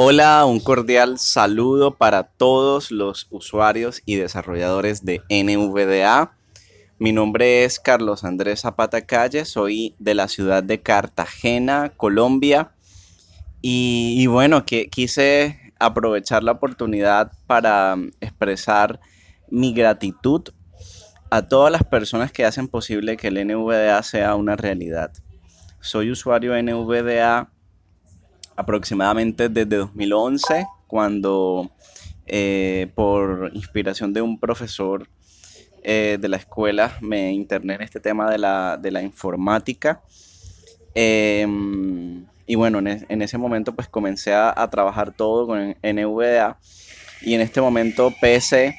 Hola, un cordial saludo para todos los usuarios y desarrolladores de NVDA. Mi nombre es Carlos Andrés Zapata Calle, soy de la ciudad de Cartagena, Colombia. Y, bueno, quise aprovechar la oportunidad para expresar mi gratitud a todas las personas que hacen posible que el NVDA sea una realidad. Soy usuario NVDA aproximadamente desde 2011, cuando eh, por inspiración de un profesor eh, de la escuela me interné en este tema de la, informática. Em, y bueno, en, ese momento pues comencé a, trabajar todo con NVDA y en este momento pese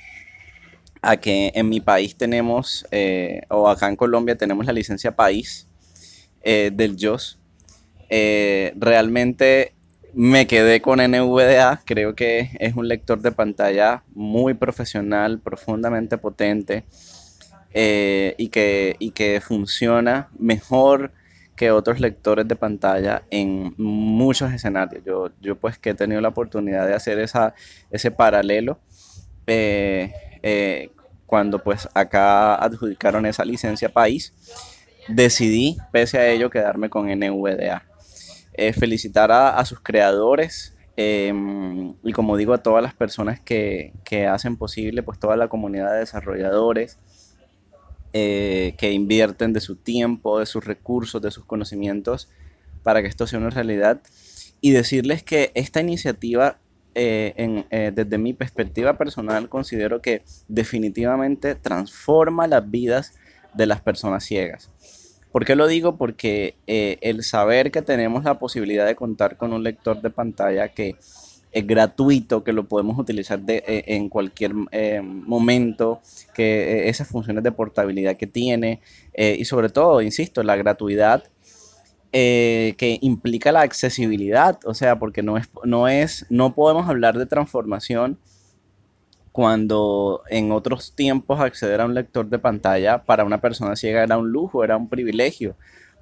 a que en mi país tenemos, eh, o acá en Colombia tenemos la licencia país del JOS, eh, realmente me quedé con NVDA, creo que es un lector de pantalla muy profesional, profundamente potente eh, y, que, que funciona mejor que otros lectores de pantalla en muchos escenarios. Yo, yo pues que he tenido la oportunidad de hacer esa, ese paralelo eh, cuando pues acá adjudicaron esa licencia país, decidí pese a ello quedarme con NVDA. Eh, felicitar a, sus creadores em, y como digo a todas las personas que, hacen posible, pues toda la comunidad de desarrolladores eh, que invierten de su tiempo, de sus recursos, de sus conocimientos para que esto sea una realidad y decirles que esta iniciativa eh, desde mi perspectiva personal considero que definitivamente transforma las vidas de las personas ciegas. ¿Por qué lo digo? Porque eh, el saber que tenemos la posibilidad de contar con un lector de pantalla que es gratuito, que lo podemos utilizar eh, en cualquier eh, momento, que esas funciones de portabilidad que tiene y sobre todo, insisto, la gratuidad que implica la accesibilidad, o sea, porque no es, no es, no podemos hablar de transformación cuando en otros tiempos acceder a un lector de pantalla para una persona ciega era un lujo, era un privilegio,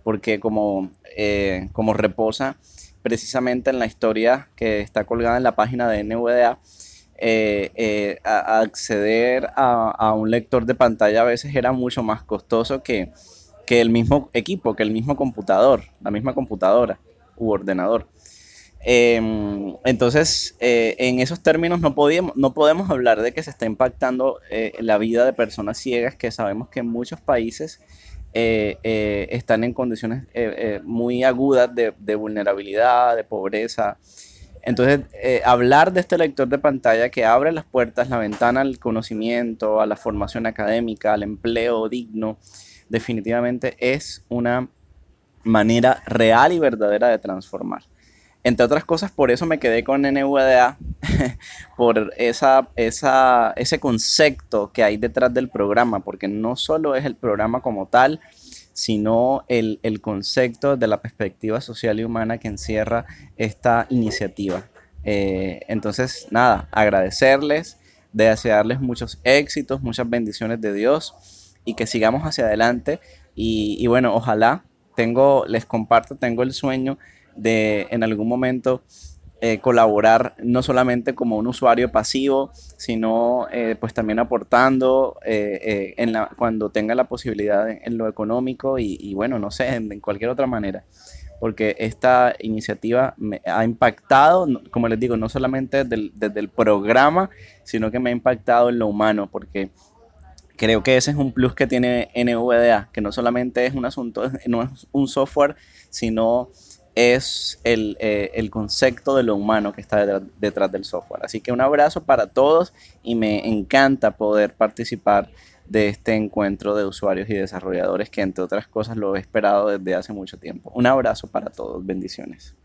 porque como, eh, como reposa precisamente en la historia que está colgada en la página de NVDA, eh, eh, acceder a, un lector de pantalla a veces era mucho más costoso que, que el mismo equipo, que el mismo computador, la misma computadora u ordenador. Em, entonces, eh, en esos términos no, podíamos, no podemos hablar de que se está impactando eh, la vida de personas ciegas, que sabemos que en muchos países eh, están en condiciones muy agudas de, de, vulnerabilidad, de pobreza. Entonces, hablar de este lector de pantalla que abre las puertas, la ventana al conocimiento, a la formación académica, al empleo digno, definitivamente es una manera real y verdadera de transformar. Entre otras cosas, por eso me quedé con NVDA, por esa, esa, ese concepto que hay detrás del programa, porque no solo es el programa como tal, sino el, concepto de la perspectiva social y humana que encierra esta iniciativa. Eh, entonces, nada, agradecerles, desearles muchos éxitos, muchas bendiciones de Dios y que sigamos hacia adelante. Y, y bueno, ojalá, tengo, les comparto, tengo el sueño de en algún momento eh, colaborar no solamente como un usuario pasivo, sino eh, pues también aportando eh, en la, cuando tenga la posibilidad en, lo económico y, bueno, no sé, en, cualquier otra manera. Porque esta iniciativa me ha impactado, como les digo, no solamente desde el, programa, sino que me ha impactado en lo humano, porque creo que ese es un plus que tiene NVDA, que no solamente es un asunto, no es un software, sino es eh, el, concepto de lo humano que está detrás, del software. Así que un abrazo para todos y me encanta poder participar de este encuentro de usuarios y desarrolladores que entre otras cosas lo he esperado desde hace mucho tiempo. Un abrazo para todos, bendiciones.